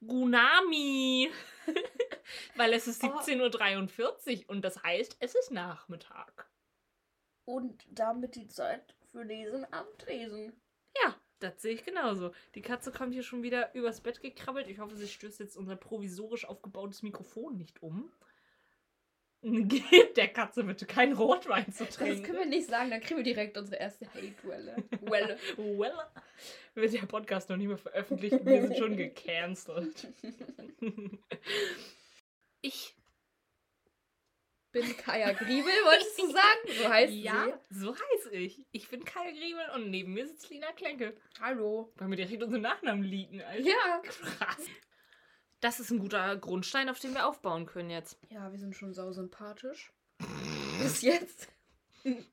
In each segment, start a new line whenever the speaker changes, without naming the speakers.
Gunami. Weil es ist 17.43 Uhr und das heißt, es ist Nachmittag.
Und damit die Zeit für diesen Abentlesen.
Ja, das sehe ich genauso. Die Katze kommt hier schon wieder übers Bett gekrabbelt. Ich hoffe, sie stößt jetzt unser provisorisch aufgebautes Mikrofon nicht um. Gebt der Katze bitte keinen Rotwein zu
Das
trinken.
können wir nicht sagen, dann kriegen wir direkt unsere erste Hate-Welle. Welle.
well, wird der Podcast noch nicht mehr veröffentlicht. Wir sind schon gecancelt. Ich
Bin Kaya Griebel, wolltest du sagen? So heißt
ja, so heiße ich. Ich bin Kaya Griebel und neben mir sitzt Lina Klenke.
Hallo.
Weil wir direkt unseren Nachnamen liegen, Alter.
Ja.
Krass. Das ist ein guter Grundstein, auf den wir aufbauen können jetzt.
Ja, wir sind schon sau sympathisch. Bis jetzt.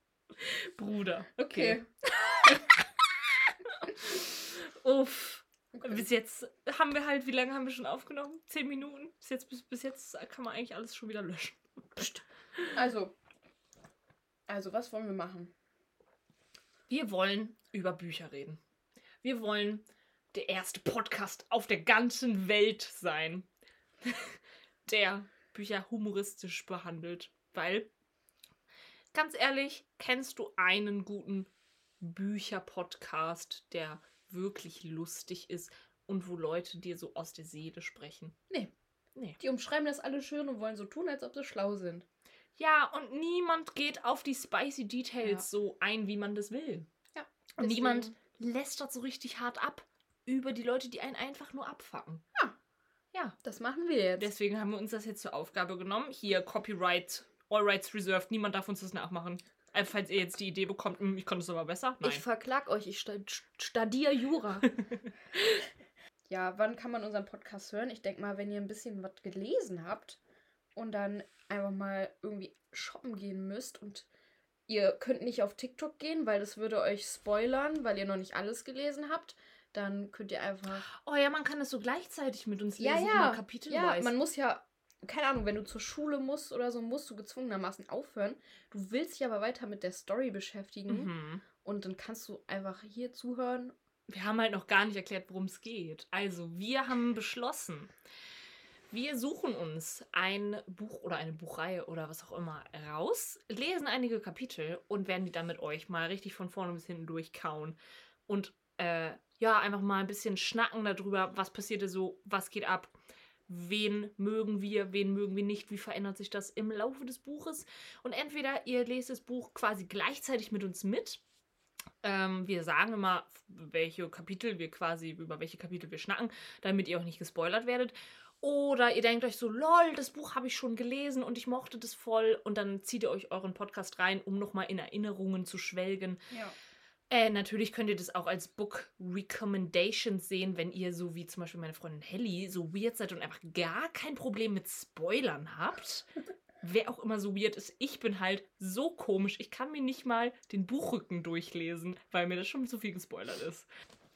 Bruder.
Okay.
Uff.
okay.
Bis jetzt haben wir halt, wie lange haben wir schon aufgenommen? Zehn Minuten? Bis jetzt, bis, bis jetzt kann man eigentlich alles schon wieder löschen. Psst.
Also. Also, was wollen wir machen?
Wir wollen über Bücher reden. Wir wollen der erste Podcast auf der ganzen Welt sein, der Bücher humoristisch behandelt. Weil, ganz ehrlich, kennst du einen guten Bücher-Podcast, der wirklich lustig ist und wo Leute dir so aus der Seele sprechen?
Nee.
Nee.
Die umschreiben das alle schön und wollen so tun, als ob sie schlau sind.
Ja, und niemand geht auf die spicy Details
Ja.
so ein, wie man das will.
Ja.
Und niemand lästert so richtig hart ab über die Leute, die einen einfach nur abfacken.
Ja.
Ja.
Das machen wir jetzt.
Deswegen haben wir uns das jetzt zur Aufgabe genommen. Hier, Copyright, All Rights Reserved. Niemand darf uns das nachmachen. Äh, falls ihr jetzt die Idee bekommt, "Hm, ich konnte es aber besser. Nein.
Ich verklag euch, ich studiere Jura. ja, wann kann man unseren Podcast hören? Ich denke mal, wenn ihr ein bisschen was gelesen habt und dann einfach mal irgendwie shoppen gehen müsst und ihr könnt nicht auf TikTok gehen, weil das würde euch spoilern, weil ihr noch nicht alles gelesen habt, dann könnt ihr einfach.
oh ja, man kann das so gleichzeitig mit uns
Ja,
lesen.
ja.
immer
Ja,
kapitelweise.
man muss ja, keine Ahnung, wenn du zur Schule musst oder so, musst du gezwungenermaßen aufhören. Du willst dich aber weiter mit der Story beschäftigen
mhm.
und dann kannst du einfach hier zuhören
Wir haben halt noch gar nicht erklärt, worum es geht. Also, wir haben beschlossen, wir suchen uns ein Buch oder eine Buchreihe oder was auch immer raus, lesen einige Kapitel und werden die dann mit euch mal richtig von vorne bis hinten durchkauen. Und äh, ja, einfach mal ein bisschen schnacken darüber, was passierte so, was geht ab, wen mögen wir, wen mögen wir nicht, wie verändert sich das im Laufe des Buches. Und entweder ihr lest das Buch quasi gleichzeitig mit uns mit ähm, wir sagen immer, welche Kapitel wir quasi, über welche Kapitel wir schnacken, damit ihr auch nicht gespoilert werdet. Oder ihr denkt euch so, lol, das Buch habe ich schon gelesen und ich mochte das voll. Und dann zieht ihr euch euren Podcast rein, um nochmal in Erinnerungen zu schwelgen.
Ja.
Äh, natürlich könnt ihr das auch als Book Recommendations sehen, wenn ihr so wie zum Beispiel meine Freundin Helly so weird seid und einfach gar kein Problem mit Spoilern habt. Wer auch immer so weird ist, ich bin halt so komisch. Ich kann mir nicht mal den Buchrücken durchlesen, weil mir das schon zu viel gespoilert ist.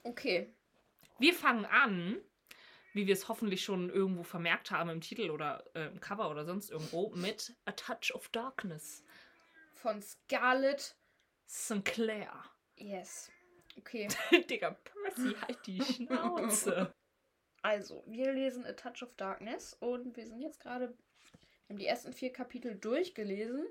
Okay.
Wir fangen an, wie wir es hoffentlich schon irgendwo vermerkt haben im Titel oder äh, im Cover oder sonst irgendwo, mit A Touch of Darkness.
Von Scarlett.
Sinclair.
Yes. Okay.
Digga, Percy, halt die Schnauze.
Also, wir lesen A Touch of Darkness und wir sind jetzt gerade, wir haben die ersten vier Kapitel durchgelesen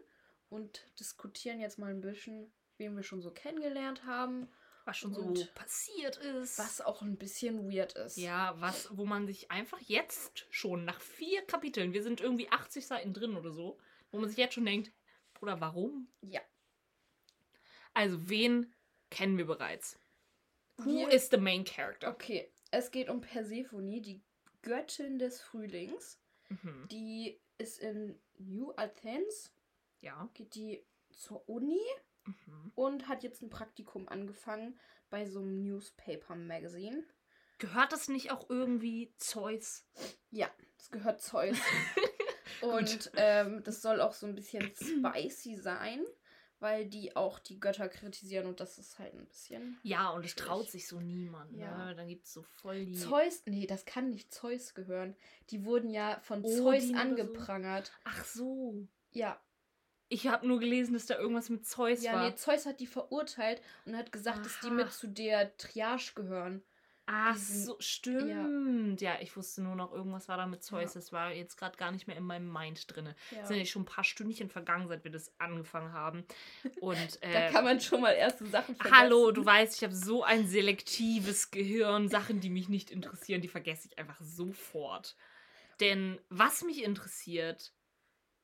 und diskutieren jetzt mal ein bisschen, wen wir schon so kennengelernt haben,
Was schon so passiert ist.
was auch ein bisschen weird ist.
Ja, was, wo man sich einfach jetzt schon nach vier Kapiteln, wir sind irgendwie 80 Seiten drin oder so, wo man sich jetzt schon denkt, oder warum?
Ja.
Also, wen kennen wir bereits? Who is the main character?
Okay, es geht um Persephone, die Göttin des Frühlings.
Mhm.
Die ist in New Athens,
Ja.
geht die zur Uni
Mhm.
und hat jetzt ein Praktikum angefangen bei so einem Newspaper Magazine.
Gehört das nicht auch irgendwie Zeus?
Ja, das gehört Zeus. Und ähm, das soll auch so ein bisschen spicy sein, weil die auch die Götter kritisieren und das ist halt ein bisschen.
Ja, und es traut sich so niemand.
Ja.
Ne? Dann gibt es so voll die.
Zeus, nee, das kann nicht Zeus gehören. Die wurden ja von
Odin
Zeus
oder so.
angeprangert.
Ach so.
Ja,
Ich habe nur gelesen, dass da irgendwas mit Zeus
ja,
war.
nee, Zeus hat die verurteilt und hat gesagt, dass die
Aha.
mit zu der Triage gehören.
Ach so, stimmt. Ja. ich wusste nur noch, irgendwas war da mit Zeus.
Ja.
Das war jetzt gerade gar nicht mehr in meinem Mind drin.
Ja.
Es sind ja schon ein paar Stündchen vergangen, seit wir das angefangen haben. Und
Da
äh,
kann man schon mal erste Sachen vergessen.
Hallo, du weißt, ich habe so ein selektives Gehirn. Sachen, die mich nicht interessieren, die vergesse ich einfach sofort. Denn was mich interessiert,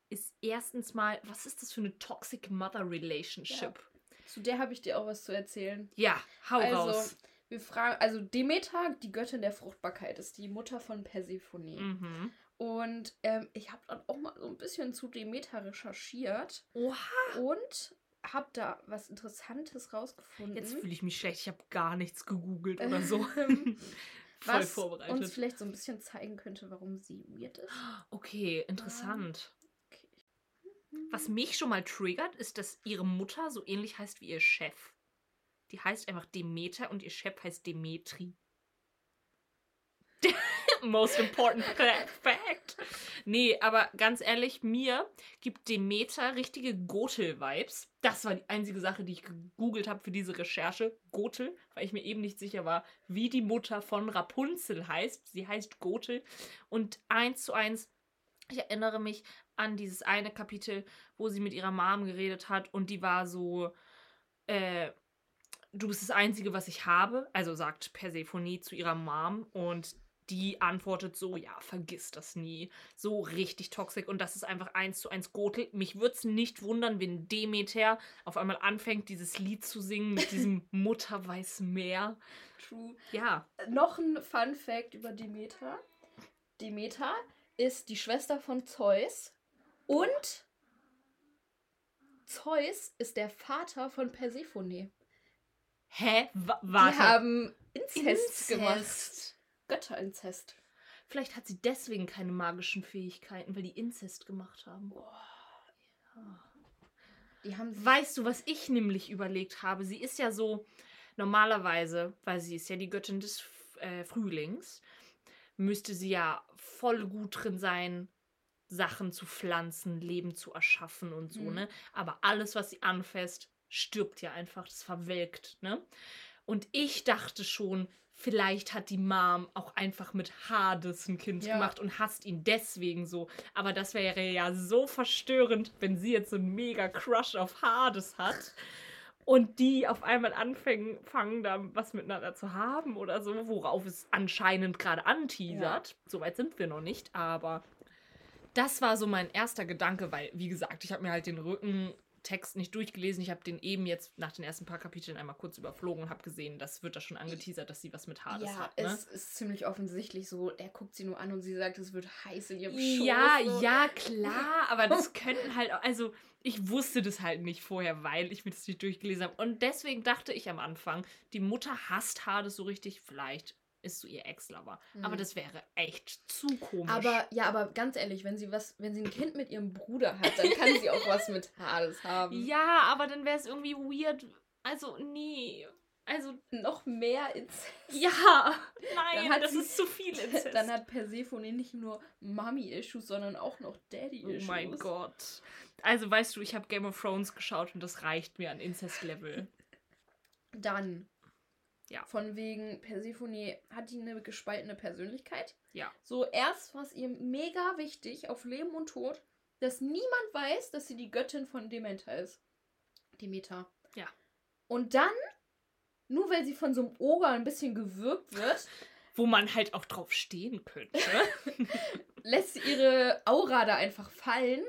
ist erstens mal, was ist das für eine Toxic Mother Relationship?
Zu der habe ich dir auch was zu erzählen.
Ja, hau
also,
raus.
Wir fragen, also Demeter, die Göttin der Fruchtbarkeit, ist die Mutter von Persephone.
Mhm.
Und ähm, ich habe dann auch mal so ein bisschen zu Demeter recherchiert
Oha,
und habe da was Interessantes rausgefunden.
jetzt fühle ich mich schlecht. Ich habe gar nichts gegoogelt oder so.
Ähm,
Voll
was
vorbereitet.
uns vielleicht so ein bisschen zeigen könnte, warum sie weird ist.
Okay, interessant.
Okay.
Was mich schon mal triggert, ist, dass ihre Mutter so ähnlich heißt wie ihr Chef. Die heißt einfach Demeter und ihr Chef heißt Demetri. Most important fa- fact. Nee, aber ganz ehrlich, mir gibt Demeter richtige Gotel-Vibes. Das war die einzige Sache, die ich gegoogelt habe für diese Recherche. Gotel, weil ich mir eben nicht sicher war, wie die Mutter von Rapunzel heißt. Sie heißt Gotel. Und eins zu eins, ich erinnere mich an dieses eine Kapitel, wo sie mit ihrer Mom geredet hat und die war so, äh, du bist das Einzige, was ich habe. Also sagt Persephone zu ihrer Mom und die antwortet so, ja, vergiss das nie. So richtig toxisch und das ist einfach eins zu eins Gotel. Mich würde es nicht wundern, wenn Demeter auf einmal anfängt, dieses Lied zu singen mit diesem Mutter weiß mehr.
True.
Ja,
Noch ein Fun Fact über Demeter. Demeter ist die Schwester von Zeus und Zeus ist der Vater von Persephone.
Hä? Wa
Die
warte.
haben Inzest, gemacht.
Inzest.
Götterinzest.
Vielleicht hat sie deswegen keine magischen Fähigkeiten, weil die Inzest gemacht haben.
Die haben
Weißt du, was ich nämlich überlegt habe? Sie ist ja so normalerweise, weil sie ist ja die Göttin des äh, Frühlings, müsste sie ja voll gut drin sein, Sachen zu pflanzen, Leben zu erschaffen und so,
Mhm.
ne? Aber alles, was sie anfasst, stirbt ja einfach, das verwelkt, ne? Und ich dachte schon, vielleicht hat die Mom auch einfach mit Hades ein Kind
Ja.
gemacht und hasst ihn deswegen so. Aber das wäre ja so verstörend, wenn sie jetzt so einen mega Crush auf Hades hat und die auf einmal anfangen, fangen da was miteinander zu haben oder so, worauf es anscheinend gerade anteasert. Soweit sind wir noch nicht, aber das war so mein erster Gedanke, weil, wie gesagt, ich habe mir halt den Rückentext nicht durchgelesen. Ich habe den eben jetzt nach den ersten paar Kapiteln einmal kurz überflogen und habe gesehen, das wird da schon angeteasert, dass sie was mit Hades
ja,
hat. Ne?
es ist ziemlich offensichtlich so. Er guckt sie nur an und sie sagt, es wird heiß in ihrem Schoß.
Ja,
so.
ja, klar, aber das könnten halt, also ich wusste das halt nicht vorher, weil ich mir das nicht durchgelesen habe. Und deswegen dachte ich am Anfang, die Mutter hasst Hades so richtig, vielleicht ist so ihr Ex-Lover. Aber
Mhm.
das wäre echt zu komisch.
Aber ja, aber ganz ehrlich, wenn sie was, wenn sie ein Kind mit ihrem Bruder hat, dann kann sie auch was mit Hades haben.
ja, aber dann wäre es irgendwie weird. Also, nee. Also,
Noch mehr Inzest.
ja. Nein, das
sie-
ist zu viel Inzest.
Dann hat Persephone nicht nur Mommy-Issues, sondern auch noch Daddy-Issues.
oh mein Gott. Also, weißt du, ich habe Game of Thrones geschaut und das reicht mir an Inzest-Level.
Dann.
Ja.
Von wegen Persephone hat die eine gespaltene Persönlichkeit.
Ja.
So erst war es ihr mega wichtig auf Leben und Tod, dass niemand weiß, dass sie die Göttin von Demeter ist. Demeter.
Ja.
Und dann, nur weil sie von so einem Oger ein bisschen gewürgt wird,
Wo man halt auch drauf stehen könnte.
lässt sie ihre Aura da einfach fallen.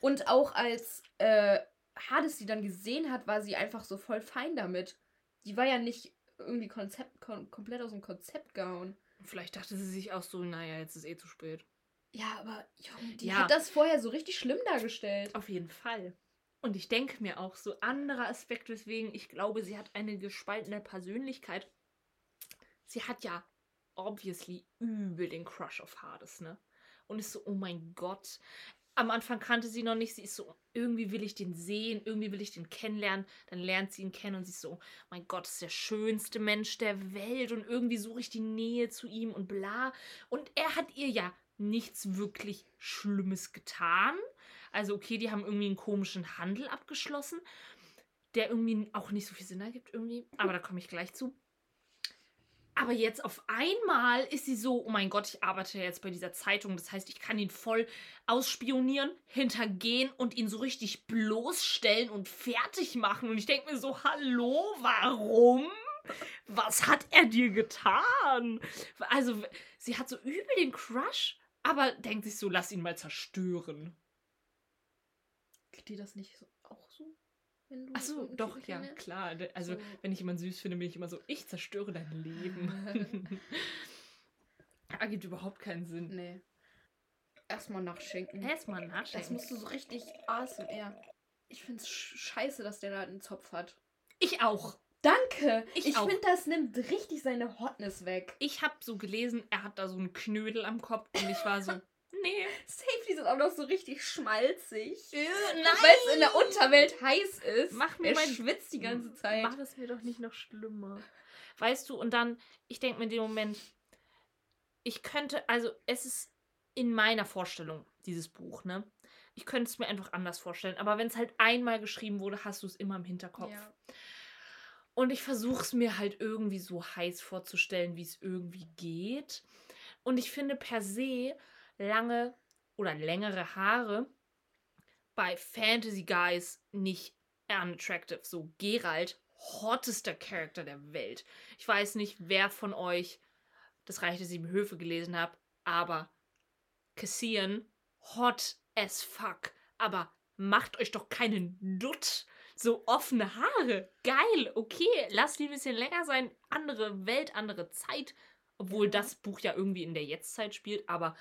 Und auch als äh, Hades sie dann gesehen hat, war sie einfach so voll fein damit. Die war ja nicht irgendwie Konzept, kom komplett aus dem Konzept gehauen.
Vielleicht dachte sie sich auch so, naja, jetzt ist eh zu spät.
Ja, aber Junge, die
Ja.
hat das vorher so richtig schlimm dargestellt.
Auf jeden Fall. Und ich denke mir auch so anderer Aspekt, weswegen ich glaube, sie hat eine gespaltene Persönlichkeit. Sie hat ja obviously übel den Crush auf Hades, ne? Und ist so, oh mein Gott. Am Anfang kannte sie noch nicht, sie ist so, irgendwie will ich den sehen, irgendwie will ich den kennenlernen. Dann lernt sie ihn kennen und sie ist so, mein Gott, ist der schönste Mensch der Welt und irgendwie suche ich die Nähe zu ihm und bla. Und er hat ihr ja nichts wirklich Schlimmes getan. Also okay, die haben irgendwie einen komischen Handel abgeschlossen, der irgendwie auch nicht so viel Sinn ergibt irgendwie. Aber da komme ich gleich zu. Aber jetzt auf einmal ist sie so, oh mein Gott, ich arbeite ja jetzt bei dieser Zeitung. Das heißt, ich kann ihn voll ausspionieren, hintergehen und ihn so richtig bloßstellen und fertig machen. Und ich denke mir so, hallo, warum? Was hat er dir getan? Also, sie hat so übel den Crush, aber denkt sich so, lass ihn mal zerstören.
Geht dir das nicht so? Wenn du
Achso,
so
doch, ja,
kennenlernst?
klar. Also,
So.
wenn ich jemanden süß finde, bin ich immer so, ich zerstöre dein Leben. Ergibt überhaupt keinen Sinn.
Nee. Erstmal nachschenken.
Erstmal
Das
nachdenken.
musst du so richtig ASMR. Ich find's sch- scheiße, dass der da einen Zopf hat.
Ich auch.
Danke!
Ich
Ich, finde, das nimmt richtig seine Hotness weg.
Ich habe so gelesen, er hat da so einen Knödel am Kopf und ich war so, nee.
Safety sind auch noch so richtig schmalzig.
Äh,
Weil es in der Unterwelt heiß ist.
Mach mir
er
mein-
schwitzt die ganze Zeit.
Mach es mir doch nicht noch schlimmer. Weißt du, und dann, ich denke mir in dem Moment, ich könnte, also es ist in meiner Vorstellung, dieses Buch, ne? Ich könnte es mir einfach anders vorstellen. Aber wenn es halt einmal geschrieben wurde, hast du es immer im Hinterkopf.
Ja.
Und ich versuche es mir halt irgendwie so heiß vorzustellen, wie es irgendwie geht. Und ich finde per se lange oder längere Haare bei Fantasy Guys nicht unattractive. So Geralt, hottester Charakter der Welt. Ich weiß nicht, wer von euch das Reich der Sieben Höfe gelesen hat, aber Cassian, hot as fuck. Aber macht euch doch keinen Dutt. So offene Haare. Geil, okay. Lasst die ein bisschen länger sein. Andere Welt, andere Zeit. Obwohl das Buch ja irgendwie in der Jetztzeit spielt. Aber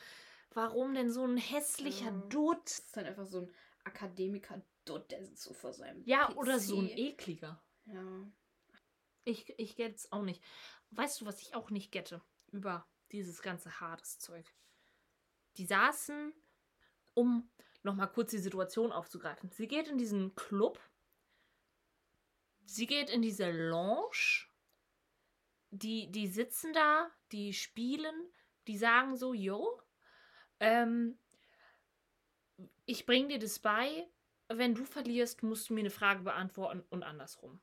warum denn so ein hässlicher
Ja.
Dutt?
Das ist dann einfach so ein Akademiker-Dutt, der sitzt so vor seinem
Ja,
PC.
oder so ein ekliger.
Ja.
Ich, ich gett's auch nicht. Weißt du, was ich auch nicht gette über dieses ganze Hades-Zeug? Die saßen, um nochmal kurz die Situation aufzugreifen. Sie geht in diesen Club. Sie geht in diese Lounge. Die, die sitzen da, die spielen, die sagen so, yo, ähm, ich bring dir das bei. Wenn du verlierst, musst du mir eine Frage beantworten und andersrum.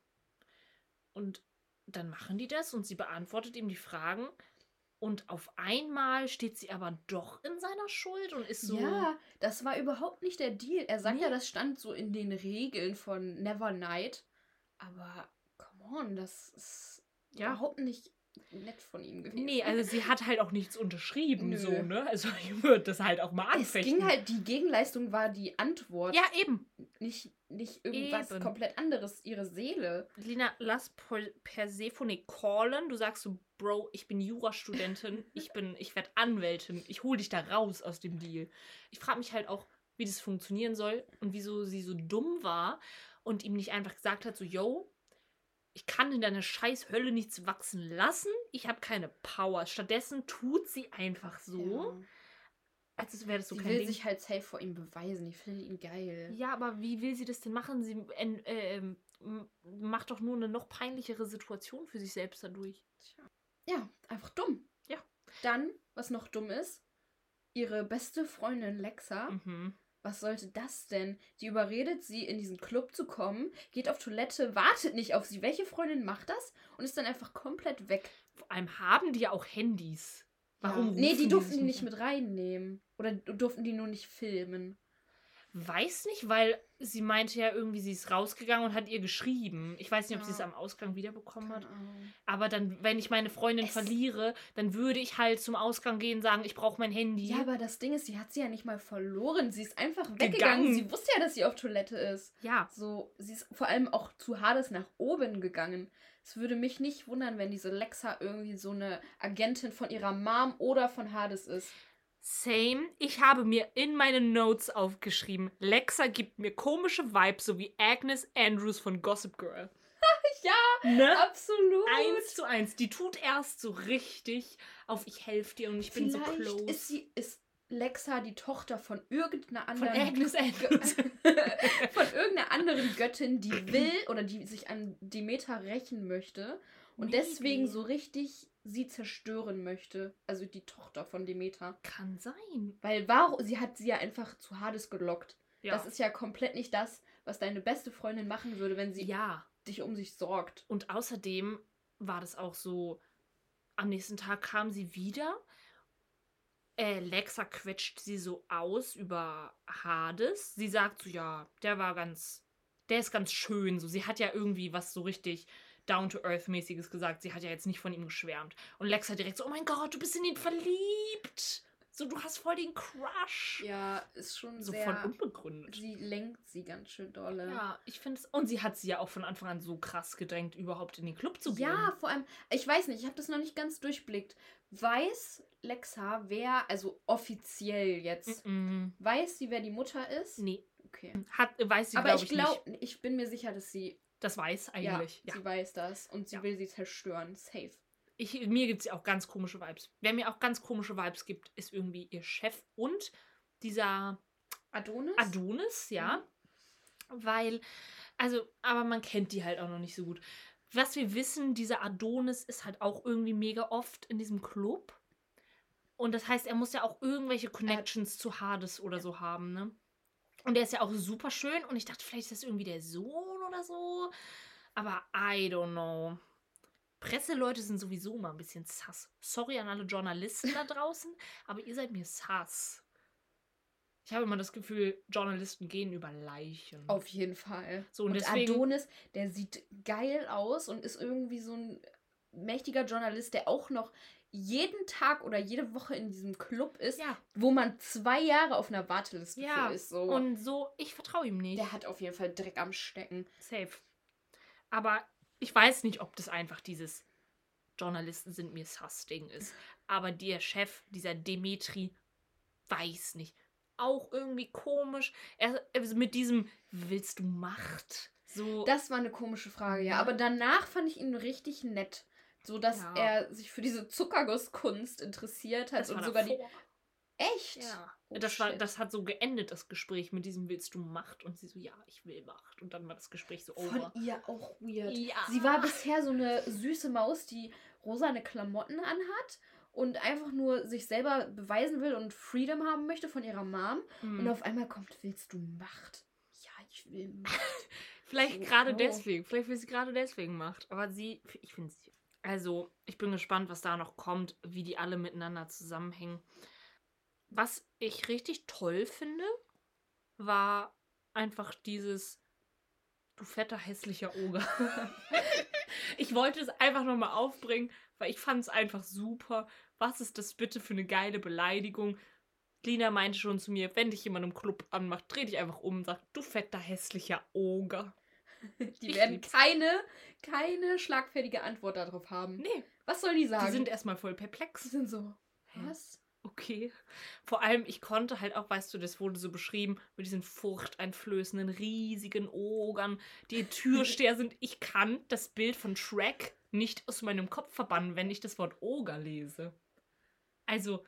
Und dann machen die das und sie beantwortet ihm die Fragen. Und auf einmal steht sie aber doch in seiner Schuld und ist so.
Ja, das war überhaupt nicht der Deal. Er sagt
Nee.
ja, das stand so in den Regeln von Nevernight. Aber, come on, das ist
Ja.
überhaupt nicht nett von ihm gewesen.
Nee, also sie hat halt auch nichts unterschrieben,
Nö.
so, ne? Also ich würde das halt auch mal
es
anfechten.
ging halt, die Gegenleistung war die Antwort.
Ja, eben.
Nicht, nicht irgendwas
Eben.
komplett anderes, ihre Seele.
Lina, lass Persephone callen. Du sagst so, Bro, ich bin Jurastudentin, ich bin, ich werde Anwältin, ich hol dich da raus aus dem Deal. Ich frage mich halt auch, wie das funktionieren soll und wieso sie so dumm war und ihm nicht einfach gesagt hat, so, yo, ich kann in deiner scheiß Hölle nichts wachsen lassen, ich habe keine Power. Stattdessen tut sie einfach so,
Ja.
als wäre das so
sie
kein
will
Ding.
sich halt safe vor ihm beweisen. Ich finde ihn geil.
Ja, aber wie will sie das denn machen? Sie ähm, m- macht doch nur eine noch peinlichere Situation für sich selbst dadurch.
Tja. Ja, einfach dumm.
Ja.
Dann, was noch dumm ist, ihre beste Freundin Lexa.
Mhm.
Was sollte das denn? Die überredet sie, in diesen Club zu kommen, geht auf Toilette, wartet nicht auf sie. Welche Freundin macht das? Und ist dann einfach komplett weg.
Vor allem haben die ja auch Handys. Warum?
Ja. Nee, die durften die nicht mit reinnehmen. Oder durften die nur nicht filmen.
Weiß nicht, weil sie meinte ja irgendwie, sie ist rausgegangen und hat ihr geschrieben. Ich weiß nicht, ob sie es
Ja.
am Ausgang wiederbekommen hat. Aber dann, wenn ich meine Freundin
Es-
verliere, dann würde ich halt zum Ausgang gehen und sagen, ich brauche mein Handy.
Ja, aber das Ding ist, sie hat sie ja nicht mal verloren. Sie ist einfach
Gegangen.
weggegangen. Sie wusste ja, dass sie auf Toilette ist.
ja.
So, sie ist vor allem auch zu Hades nach oben gegangen. Es würde mich nicht wundern, wenn diese Lexa irgendwie so eine Agentin von ihrer Mom oder von Hades ist.
Same. Ich habe mir in meine Notes aufgeschrieben, Lexa gibt mir komische Vibes, so wie Agnes Andrews von Gossip Girl.
Ja,
Ne?
absolut.
Eins zu eins. Die tut erst so richtig auf ich helfe dir und ich bin so
Vielleicht
close.
ist sie ist Lexa die Tochter von irgendeiner
von
anderen
Agnes Andrews.
von irgendeiner anderen Göttin, die will oder die sich an Demeter rächen möchte und
Maybe.
deswegen so richtig sie zerstören möchte. Also die Tochter von Demeter.
Kann sein.
Weil warum, sie hat sie ja einfach zu Hades gelockt.
Ja.
Das ist ja komplett nicht das, was deine beste Freundin machen würde, wenn sie
ja.
dich um sich sorgt.
Und außerdem war das auch so, am nächsten Tag kam sie wieder. Äh, Lexa quetscht sie so aus über Hades. Sie sagt so, ja, der war ganz, der ist ganz schön. So, sie hat ja irgendwie was so richtig down-to-earth-mäßiges gesagt. Sie hat ja jetzt nicht von ihm geschwärmt. Und Lexa direkt so, oh mein Gott, du bist in ihn verliebt. So, du hast voll den Crush.
Ja, ist schon
so
sehr.
voll unbegründet.
Sie lenkt sie ganz schön dolle.
Ja, ich finde es. Und sie hat sie ja auch von Anfang an so krass gedrängt, überhaupt in den Club zu gehen.
Ja, vor allem, ich weiß nicht, ich habe das noch nicht ganz durchblickt. Weiß Lexa, wer, also offiziell jetzt,
Mm -mm.
weiß sie, wer die Mutter ist?
Nee,
Okay.
hat, weiß sie,
Aber
glaube
ich
ich,
glaube, ich bin mir sicher, dass sie,
Das weiß
ja,
eigentlich. Ja,
sie weiß das und sie
Ja.
will sie zerstören. Safe.
Ich, mir gibt es ja auch ganz komische Vibes. Wer mir auch ganz komische Vibes gibt, ist irgendwie ihr Chef und dieser
Adonis?
Adonis, ja. Weil, also, aber man kennt die halt auch noch nicht so gut. Was wir wissen, dieser Adonis ist halt auch irgendwie mega oft in diesem Club. Und das heißt, er muss ja auch irgendwelche Connections zu Hades oder so haben, ne? Und der ist ja auch super schön und ich dachte, vielleicht ist das irgendwie der Sohn oder so. Aber I don't know. Presseleute sind sowieso immer ein bisschen sass. Sorry an alle Journalisten da draußen, aber ihr seid mir sass. Ich habe immer das Gefühl, Journalisten gehen über Leichen.
Auf jeden Fall.
So, und
und
deswegen-
Adonis, der sieht geil aus und ist irgendwie so ein mächtiger Journalist, der auch noch jeden Tag oder jede Woche in diesem Club ist,
Ja,
wo man zwei Jahre auf einer Warteliste
ja.
ist. So.
Und so, ich vertraue ihm nicht.
der hat auf jeden Fall Dreck am Stecken.
Safe. Aber ich weiß nicht, ob das einfach dieses Journalisten sind mir sass Ding ist. Aber der Chef, dieser Demetri, weiß nicht. Auch irgendwie komisch. Er, mit diesem Willst du Macht? So.
Das war eine komische Frage. Ja. Aber danach fand ich ihn richtig nett. So dass
Ja.
er sich für diese Zuckergusskunst interessiert hat
das
und sogar die.
davor.
Echt?
Ja.
Oh,
das, war,
shit.
das hat so geendet, das Gespräch mit diesem Willst du Macht? Und sie so, ja, ich will Macht. Und dann war das Gespräch so
Von
over.
ihr auch weird.
Ja.
Sie war bisher so eine süße Maus, die rosane Klamotten anhat und einfach nur sich selber beweisen will und Freedom haben möchte von ihrer Mom.
Hm.
Und auf einmal kommt, willst du Macht? Ja, ich will Macht.
Vielleicht
So,
gerade
oh.
deswegen. Vielleicht, weil sie gerade deswegen macht. Aber sie, ich finde sie. Also, ich bin gespannt, was da noch kommt, wie die alle miteinander zusammenhängen. Was ich richtig toll finde, war einfach dieses du fetter hässlicher Oger. ich wollte es einfach nochmal aufbringen, weil ich fand es einfach super. Was ist das bitte für eine geile Beleidigung? Lina meinte schon zu mir, wenn dich jemand im Club anmacht, dreh dich einfach um und sag, du fetter hässlicher Oger.
Die
Ich
werden
lieb's.
keine, keine schlagfertige Antwort darauf haben.
Nee,
Was sollen die sagen?
die sind erstmal voll
Die
perplex.
sind so, was?
Okay. Vor allem, ich konnte halt auch, weißt du, das wurde so beschrieben, mit diesen furchteinflößenden, riesigen Ogern, die Türsteher sind. Ich kann das Bild von Shrek nicht aus meinem Kopf verbannen, wenn ich das Wort Oger lese. Also,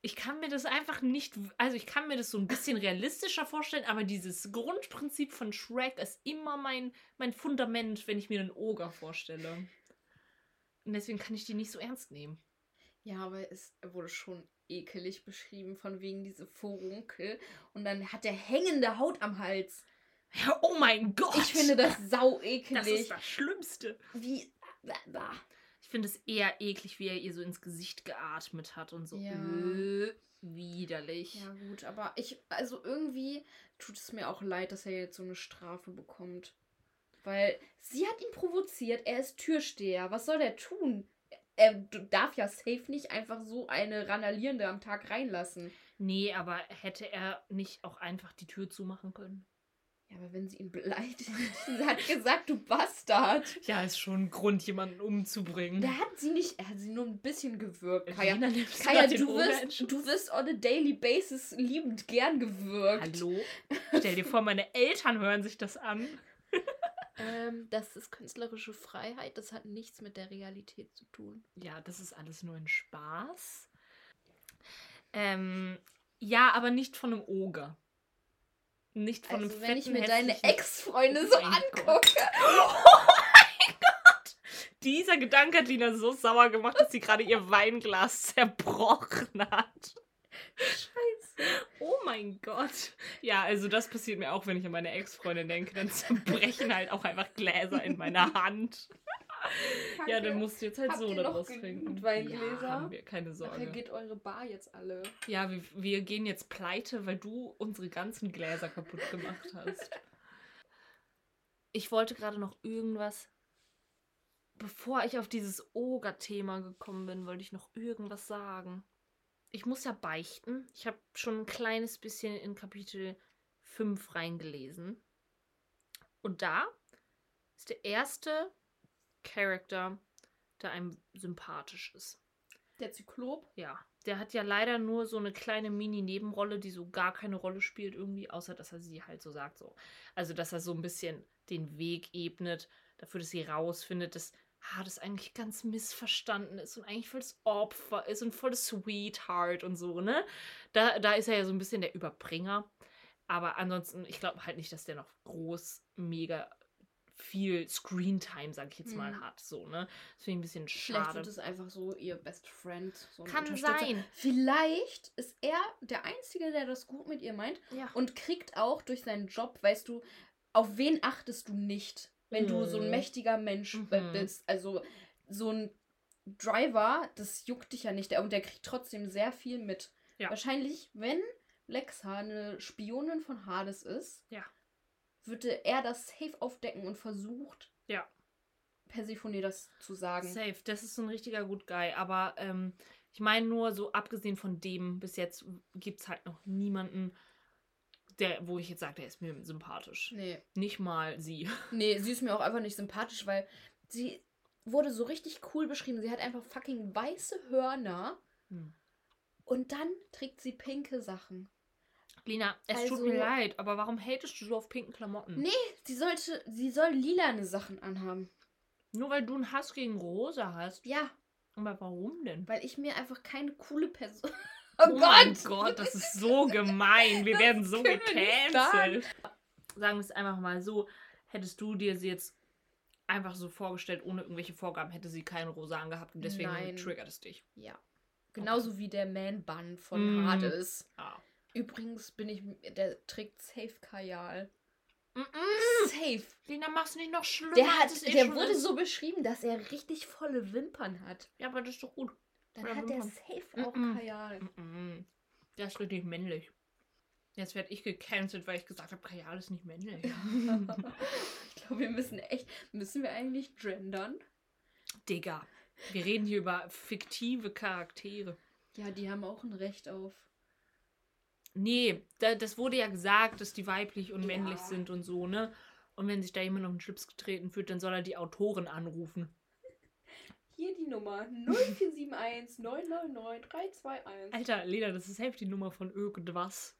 ich kann mir das einfach nicht, also ich kann mir das so ein bisschen realistischer vorstellen, aber dieses Grundprinzip von Shrek ist immer mein, mein Fundament, wenn ich mir einen Oger vorstelle. Und deswegen kann ich die nicht so ernst nehmen.
Ja, aber es wurde schon ekelig beschrieben, von wegen diese Furunkel. Und dann hat der hängende Haut am Hals.
Ja, oh mein Gott!
Ich finde das sau ekelig.
Das ist das Schlimmste.
Wie.
Ich finde es eher eklig, wie er ihr so ins Gesicht geatmet hat und so.
Ja.
Äh, widerlich.
Ja, gut, aber ich. Also irgendwie tut es mir auch leid, dass er jetzt so eine Strafe bekommt. Weil sie hat ihn provoziert, er ist Türsteher. Was soll der tun? Er darf ja safe nicht einfach so eine Randalierende am Tag reinlassen.
Nee, aber hätte er nicht auch einfach die Tür zumachen können?
Ja, aber wenn sie ihn beleidigt, sie hat gesagt, du Bastard.
Ja, ist schon ein Grund, jemanden umzubringen.
Da hat sie nicht, er hat sie nur ein bisschen gewürgt. Kaya, Kaya du, wirst, du wirst on a daily basis liebend gern gewürgt.
Hallo? Stell dir vor, meine Eltern hören sich das an.
Ähm, das ist künstlerische Freiheit, das hat nichts mit der Realität zu tun.
Ja, das ist alles nur ein Spaß. Ähm, ja, aber nicht von einem Oger. Nicht von
Also
einem
wenn ich mir deine Ex-Freunde
Oh
so
mein Gott.
angucke.
Dieser Gedanke hat Lina so sauer gemacht, dass sie gerade ihr Weinglas zerbrochen hat.
Scheiße.
Oh mein Gott. Ja, also das passiert mir auch, wenn ich an meine Ex-Freundin denke. Dann zerbrechen halt auch einfach Gläser in meiner Hand. Ja, dann musst du jetzt halt
Habt
so daraus trinken.
Weingläser?
Ja, haben wir, keine
Nachher
Sorge.
geht eure Bar jetzt alle.
Ja, wir, wir gehen jetzt pleite, weil du unsere ganzen Gläser kaputt gemacht hast. Ich wollte gerade noch irgendwas. Bevor ich auf dieses Oger-Thema gekommen bin, wollte ich noch irgendwas sagen. Ich muss ja beichten. Ich habe schon ein kleines bisschen in Kapitel 5 reingelesen. Und da ist der erste Charakter, der einem sympathisch ist.
Der Zyklop?
Ja, der hat ja leider nur so eine kleine Mini-Nebenrolle, die so gar keine Rolle spielt irgendwie, außer dass er sie halt so sagt so. Also, dass er so ein bisschen den Weg ebnet, dafür, dass sie rausfindet, dass Hades eigentlich ganz missverstanden ist und eigentlich voll das Opfer ist und voll das Sweetheart und so, ne? Da, da ist er ja so ein bisschen der Überbringer. Aber ansonsten, ich glaube halt nicht, dass der noch groß, mega viel Screentime, sag ich jetzt mal,
Mhm.
hat. So, ne? Das finde ich ein bisschen
Vielleicht
schade.
wird es einfach so ihr Best Friend. So
Kann sein.
Vielleicht ist er der Einzige, der das gut mit ihr meint
Ja.
und kriegt auch durch seinen Job, weißt du, auf wen achtest du nicht, wenn du so ein
Mhm.
mächtiger Mensch
Mhm.
bist. Also so ein Driver, das juckt dich ja nicht. Und der kriegt trotzdem sehr viel mit.
Ja.
Wahrscheinlich, wenn Lexa eine Spionin von Hades ist,
Ja.
Würde er das safe aufdecken und versucht,
Ja.
Persephone das zu sagen.
Safe, das ist so ein richtiger Good Guy. Aber ähm, ich meine nur, so abgesehen von dem, bis jetzt gibt es halt noch niemanden, der, wo ich jetzt sage, der ist mir sympathisch.
Nee.
Nicht mal sie.
Nee, sie ist mir auch einfach nicht sympathisch, weil sie wurde so richtig cool beschrieben. Sie hat einfach fucking weiße Hörner
Hm.
und dann trägt sie pinke Sachen.
Lina, es tut
Also-
mir leid, aber warum hatest du so auf pinken Klamotten?
Nee, sie sollte, sie soll lilane Sachen anhaben.
Nur weil du einen Hass gegen Rosa hast.
Ja,
Aber warum denn?
weil ich mir einfach keine coole Person.
Oh, mein Gott, das ist so gemein. Wir werden so gecancelt. Sagen wir es einfach mal so. Hättest du dir sie jetzt einfach so vorgestellt, ohne irgendwelche Vorgaben, hätte sie keinen Rosa angehabt und deswegen
Nein.
triggert es dich.
Ja. Genauso wie der Man-Bun von
Mm.
Hades.
Ah.
Übrigens bin ich. Der trägt Safe Kajal.
Mm -mm.
Safe.
Lina, mach's nicht noch schlimmer.
Der, hat,
eh
der wurde
ist.
so beschrieben, dass er richtig volle Wimpern hat.
Ja, aber das ist doch gut.
Dann
Voller
hat der
Wimpern.
safe auch
Mm-mm.
Kajal.
Der ist richtig männlich. Jetzt werde ich gecancelt, weil ich gesagt habe, Kajal ist nicht männlich.
ich glaube, wir müssen echt. Müssen wir eigentlich gendern?
Digga, wir reden hier über fiktive Charaktere.
Ja, die haben auch ein Recht auf.
Nee, da, das wurde ja gesagt, dass die weiblich und
Ja.
männlich sind und so, ne? Und wenn sich da jemand auf den Schlips getreten fühlt, dann soll er die Autorin anrufen.
Hier die Nummer 0471 999 321.
Alter, Lena, das ist die Nummer von irgendwas.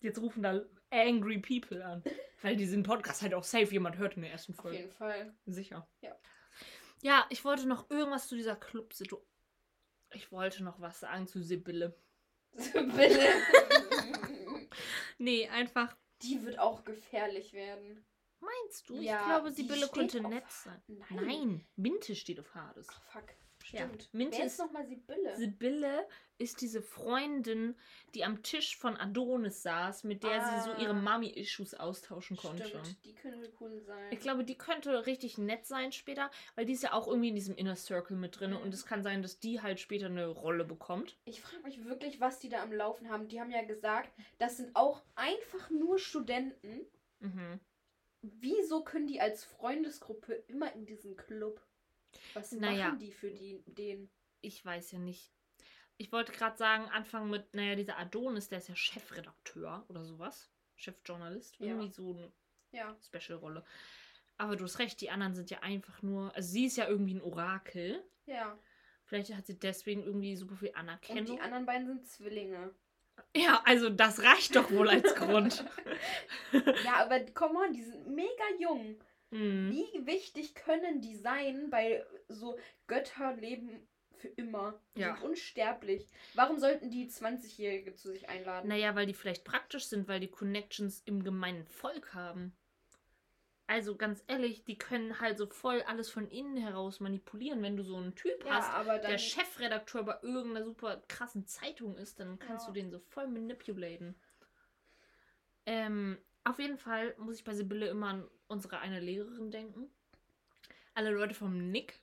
Jetzt rufen da angry people an. Weil diesen Podcast halt auch safe jemand hört in der ersten
Auf
Folge.
jeden Fall.
Sicher.
Ja.
Ja, ich wollte noch irgendwas zu dieser Club-Situation. Ich wollte noch was sagen zu Sibylle.
Sibylle.
Nee, einfach.
die wird auch gefährlich werden.
Meinst du?
Ja,
ich glaube,
die
Sibylle könnte nett sein.
Nein.
Nein, Minte steht auf Hades.
Ach, fuck.
Ja,
Stimmt.
Minty
Wer
ist-
ist nochmal Sibylle?
Sibylle ist diese Freundin, die am Tisch von Adonis saß, mit der sie so
Ah.
ihre Mami-Issues austauschen konnte.
Stimmt, die könnte cool sein.
Ich glaube, die könnte richtig nett sein später, weil die ist ja auch irgendwie in diesem Inner Circle mit drin
Mhm.
und es kann sein, dass die halt später eine Rolle bekommt.
Ich frage mich wirklich, was die da am Laufen haben. Die haben ja gesagt, das sind auch einfach nur Studenten.
Mhm.
Wieso können die als Freundesgruppe immer in diesen Club? Was
Naja.
machen die für die, den?
Ich weiß ja nicht. Ich wollte gerade sagen, anfangen mit, naja, dieser Adonis, der ist ja Chefredakteur oder sowas. Chefjournalist.
Ja.
Irgendwie so eine
Ja.
Special-Rolle. Aber du hast recht, die anderen sind ja einfach nur. Also sie ist ja irgendwie ein Orakel.
Ja.
Vielleicht hat sie deswegen irgendwie super viel
Und
Anerkennung.
die anderen beiden sind Zwillinge.
Ja, also das reicht doch wohl als Grund.
Ja, aber come on, die sind mega jung.
Hm.
Wie wichtig können die sein, weil so Götter leben für immer. Die
Ja.
sind unsterblich. Warum sollten die 20-Jährige zu sich einladen?
Naja, weil die vielleicht praktisch sind, weil die Connections im gemeinen Volk haben. Also ganz ehrlich, die können halt so voll alles von innen heraus manipulieren. Wenn du so einen Typ
ja,
hast,
aber dann.
der Chefredakteur bei irgendeiner super krassen Zeitung ist, dann kannst
Ja.
du den so voll manipulaten. Ähm, auf jeden Fall muss ich bei Sibylle immer an unsere eine Lehrerin denken. Alle Leute vom Nick,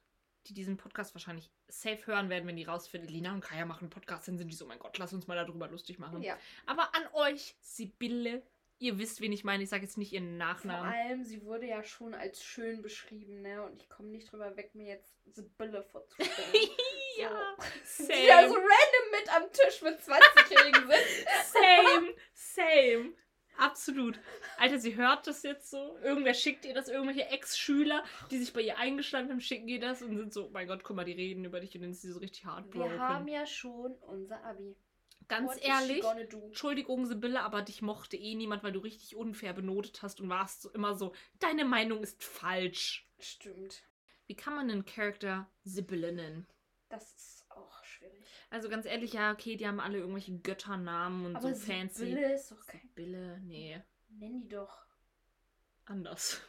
die diesen Podcast wahrscheinlich safe hören werden, wenn die rausfinden, Lina und Kaya machen einen Podcast, dann sind die so, mein Gott, lass uns mal darüber lustig machen.
Ja.
Aber an euch, Sibylle, ihr wisst, wen ich meine. Ich sage jetzt nicht ihren
Vor
Nachnamen.
allem, sie wurde ja schon als schön beschrieben, ne? Und ich komme nicht drüber weg, mir jetzt Sibylle vorzustellen.
ja,
Die da so
same,
random mit am Tisch mit 20-Jährigen sind.
same, same. Absolut. Alter, sie hört das jetzt so. Irgendwer schickt ihr das, irgendwelche Ex-Schüler, die sich bei ihr eingestanden haben, schicken ihr das und sind so, mein Gott, guck mal, die reden über dich und dann ist sie so richtig heartbroken.
Wir haben ja schon unser Abi.
Ganz
What
ehrlich? Entschuldigung, Sibylle, aber dich mochte eh niemand, weil du richtig unfair benotet hast und warst so immer so, deine Meinung ist falsch.
Stimmt.
Wie kann man einen Charakter Sibylle nennen?
Das ist.
Also ganz ehrlich, ja, okay, die haben alle irgendwelche Götternamen und
Aber
so fancy.
Sibylle ist doch kein.
Sibylle, nee,
Nenn die doch.
anders.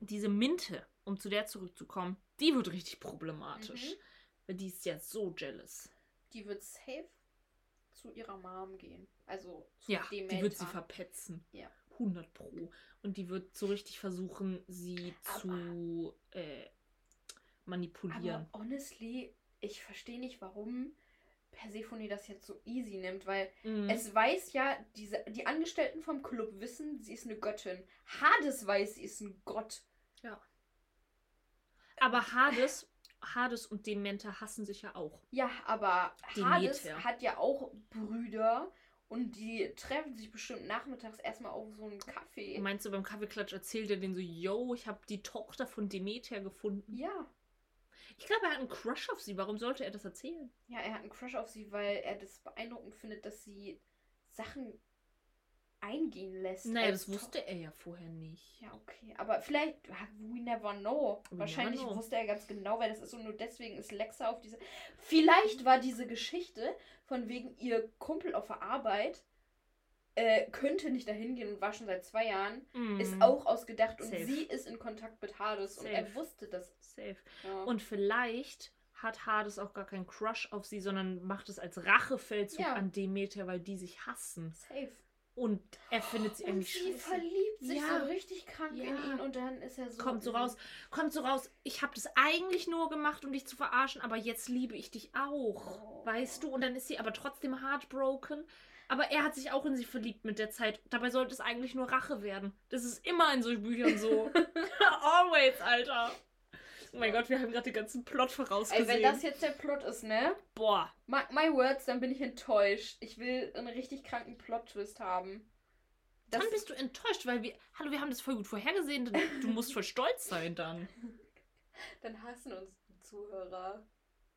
Diese Minte, um zu der zurückzukommen, die wird richtig problematisch.
Mhm.
Weil die ist ja so jealous.
Die wird safe zu ihrer Mom gehen. Also zu
Ja,
dem
die wird sie verpetzen.
Ja.
100 pro. Und die wird so richtig versuchen, sie
Aber-
zu äh, manipulieren.
Aber honestly, ich verstehe nicht, warum Persephone das jetzt so easy nimmt, weil
Mhm.
es weiß ja, diese, die Angestellten vom Club wissen, sie ist eine Göttin. Hades weiß, sie ist ein Gott.
Aber Hades, Hades und Demeter hassen sich ja auch.
Ja, aber
Demeter.
Hades hat ja auch Brüder und die treffen sich bestimmt nachmittags erstmal auf so einen Kaffee.
Meinst du, beim Kaffeeklatsch erzählt er den so, yo, ich habe die Tochter von Demeter gefunden?
Ja.
Ich glaube, er hat einen Crush auf sie. Warum sollte er das erzählen?
Ja, er hat einen Crush auf sie, weil er das beeindruckend findet, dass sie Sachen eingehen lässt.
Naja, das wusste er ja vorher nicht.
Ja, okay. Aber vielleicht, we never know.
We
Wahrscheinlich
never know.
wusste er ganz genau, weil das ist so nur deswegen ist Lexa auf diese. Vielleicht war diese Geschichte von wegen ihr Kumpel auf der Arbeit äh, könnte nicht dahin gehen und war schon seit zwei Jahren,
Mm,
ist auch ausgedacht und
Safe.
sie ist in Kontakt mit Hades und er
Safe.
wusste das.
Safe.
Ja.
Und vielleicht hat Hades auch gar keinen Crush auf sie, sondern macht es als Rachefeldzug
Ja.
an Demeter, weil die sich hassen.
safe.
Und er findet sie
Und
eigentlich
sie
scheiße.
verliebt sich
Ja.
so richtig krank in
Ja.
ihn und dann ist er so.
Kommt so raus, kommt so raus. Ich habe das eigentlich nur gemacht, um dich zu verarschen, aber jetzt liebe ich dich auch.
Oh.
Weißt du? Und dann ist sie aber trotzdem heartbroken. Aber er hat sich auch in sie verliebt mit der Zeit. Dabei sollte es eigentlich nur Rache werden. Das ist immer in solchen Büchern so. Always, Alter. Oh mein Gott, wir haben gerade den ganzen Plot
Ey,
vorausgesehen.
wenn das jetzt der Plot ist, ne?
Boah.
My, my words, dann bin ich enttäuscht. Ich will einen richtig kranken Plot-Twist haben. Das
Dann bist du enttäuscht, weil wir. Hallo, wir haben das voll gut vorhergesehen. Du musst voll stolz sein dann.
dann hassen uns die Zuhörer.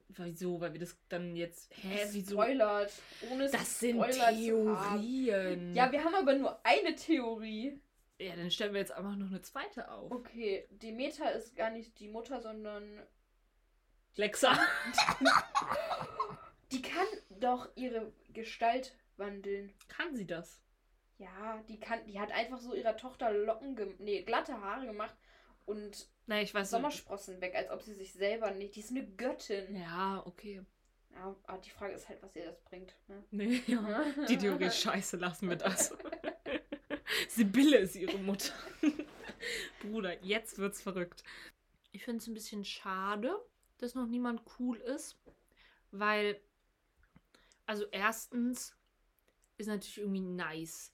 Wieso? Weil wir das dann jetzt. Hä, wieso?
Spoilert. Ohne
Das sind
Spoiler zu haben.
Theorien.
Ja, wir haben aber nur eine Theorie.
Ja, dann stellen wir jetzt einfach noch eine zweite auf.
Okay, Demeter ist gar nicht die Mutter, sondern
Lexa.
die kann doch ihre Gestalt wandeln.
Kann sie das?
Ja, die kann, die hat einfach so ihrer Tochter Locken, nee, glatte Haare gemacht und
Naja, ich weiß
Sommersprossen weg, als ob sie sich selber nicht. Die ist eine Göttin.
Ja, okay.
Ja, aber die Frage ist halt, was ihr das bringt. Ne?
Nee, ja. Die Theorie ist scheiße, lassen wir das. Sibylle ist ihre Mutter. Bruder, jetzt wird's verrückt. Ich finde es ein bisschen schade, dass noch niemand cool ist, weil, also erstens ist natürlich irgendwie nice,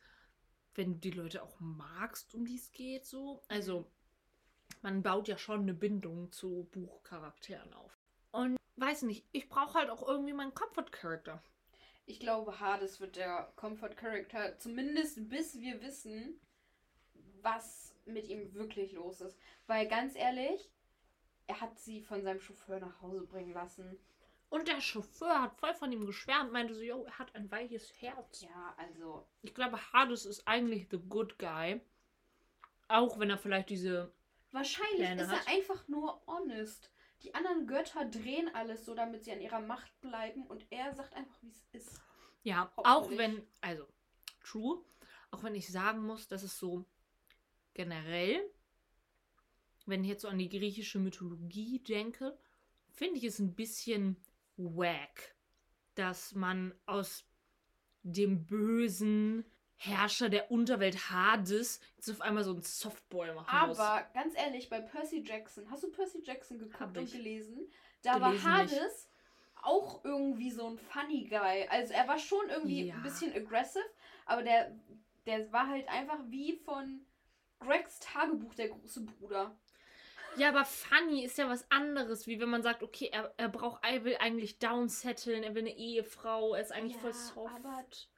wenn du die Leute auch magst, um die es geht, so. Also, man baut ja schon eine Bindung zu Buchcharakteren auf. Und weiß nicht, ich brauche halt auch irgendwie meinen Comfort-Character.
Ich glaube, Hades wird der Comfort Character, zumindest bis wir wissen, was mit ihm wirklich los ist. Weil ganz ehrlich, er hat sie von seinem Chauffeur nach Hause bringen lassen.
Und der Chauffeur hat voll von ihm geschwärmt, meinte so, yo, er hat ein weiches Herz.
Ja, also.
Ich glaube, Hades ist eigentlich the good guy. Auch wenn er vielleicht diese.
Wahrscheinlich
Pläne
ist er
hat.
einfach nur honest. Die anderen Götter drehen alles so, damit sie an ihrer Macht bleiben und er sagt einfach, wie es ist.
Ja, auch wenn. Also, true. Auch wenn ich sagen muss, dass es so generell, wenn ich jetzt so an die griechische Mythologie denke, finde ich es ein bisschen wack, dass man aus dem Bösen Herrscher der Unterwelt Hades jetzt auf einmal so ein Softboy machen muss.
Aber ganz ehrlich, bei Percy Jackson, hast du Percy Jackson geguckt und gelesen? Da
Gelesen
war
nicht.
Hades auch irgendwie so ein funny Guy. Also er war schon irgendwie
Ja.
ein bisschen aggressive, aber der, der war halt einfach wie von Gregs Tagebuch der große Bruder.
Ja, aber funny ist ja was anderes, wie wenn man sagt, okay, er, er braucht, er will eigentlich downsetteln, er will eine Ehefrau, er ist eigentlich voll soft.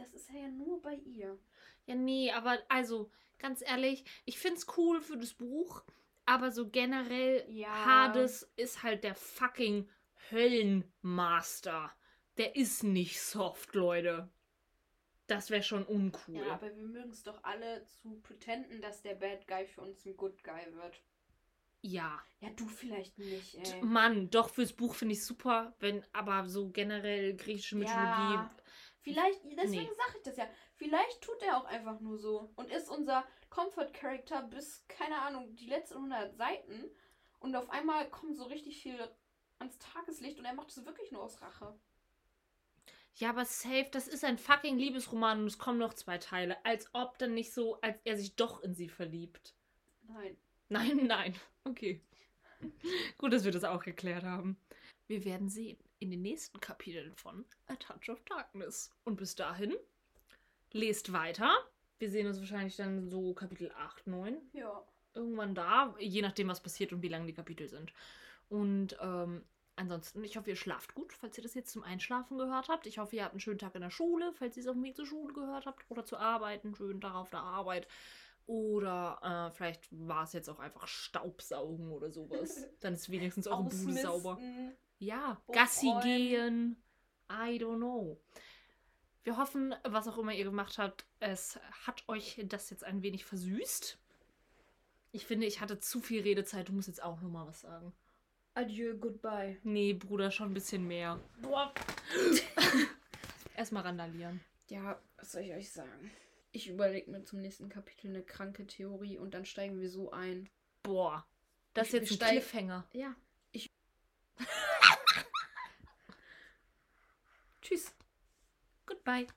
Das ist ja nur bei ihr.
Ja, nee, aber also, ganz ehrlich, ich find's cool für das Buch, aber so generell,
Ja.
Hades ist halt der fucking Höllenmaster. Der ist nicht soft, Leute. Das wäre schon uncool.
Ja, aber wir mögen es doch alle zu pretenden, dass der Bad Guy für uns ein Good Guy wird.
ja.
Ja, du vielleicht nicht, ey.
Mann, doch fürs Buch finde ich super, wenn aber so generell griechische Mythologie.
Ja. Vielleicht, deswegen
Nee.
sage ich das ja. Vielleicht tut er auch einfach nur so und ist unser Comfort Character bis, keine Ahnung, die letzten 100 Seiten und auf einmal kommt so richtig viel ans Tageslicht und er macht es wirklich nur aus Rache.
Ja, aber safe, das ist ein fucking Liebesroman und es kommen noch zwei Teile. Als ob dann nicht so, als er sich doch in sie verliebt.
Nein.
Nein, nein. Okay. Gut, dass wir das auch geklärt haben. Wir werden sehen in den nächsten Kapiteln von A Touch of Darkness. Und bis dahin, lest weiter. Wir sehen uns wahrscheinlich dann so Kapitel 8, 9.
Ja.
Irgendwann da, je nachdem, was passiert und wie lang die Kapitel sind. Und ähm, ansonsten, ich hoffe, ihr schlaft gut, falls ihr das jetzt zum Einschlafen gehört habt. Ich hoffe, ihr habt einen schönen Tag in der Schule, falls ihr es auf dem Weg zur Schule gehört habt. Oder zur Arbeit, einen schönen Tag auf der Arbeit. Oder äh, vielleicht war es jetzt auch einfach Staubsaugen oder sowas. Dann ist wenigstens eure Bude sauber. Ja,
Aufräumen.
Gassi gehen. I don't know. Wir hoffen, was auch immer ihr gemacht habt, es hat euch das jetzt ein wenig versüßt. Ich finde, ich hatte zu viel Redezeit. Du musst jetzt auch noch mal was sagen.
Adieu, goodbye.
Nee, Bruder, schon ein bisschen mehr.
Boah.
Erstmal randalieren.
Ja, was soll ich euch sagen? Ich überlege mir zum nächsten Kapitel eine kranke Theorie und dann steigen wir so ein.
Boah. Das ist jetzt ein Cliffhanger.
Ja. Ich.
Tschüss. Goodbye.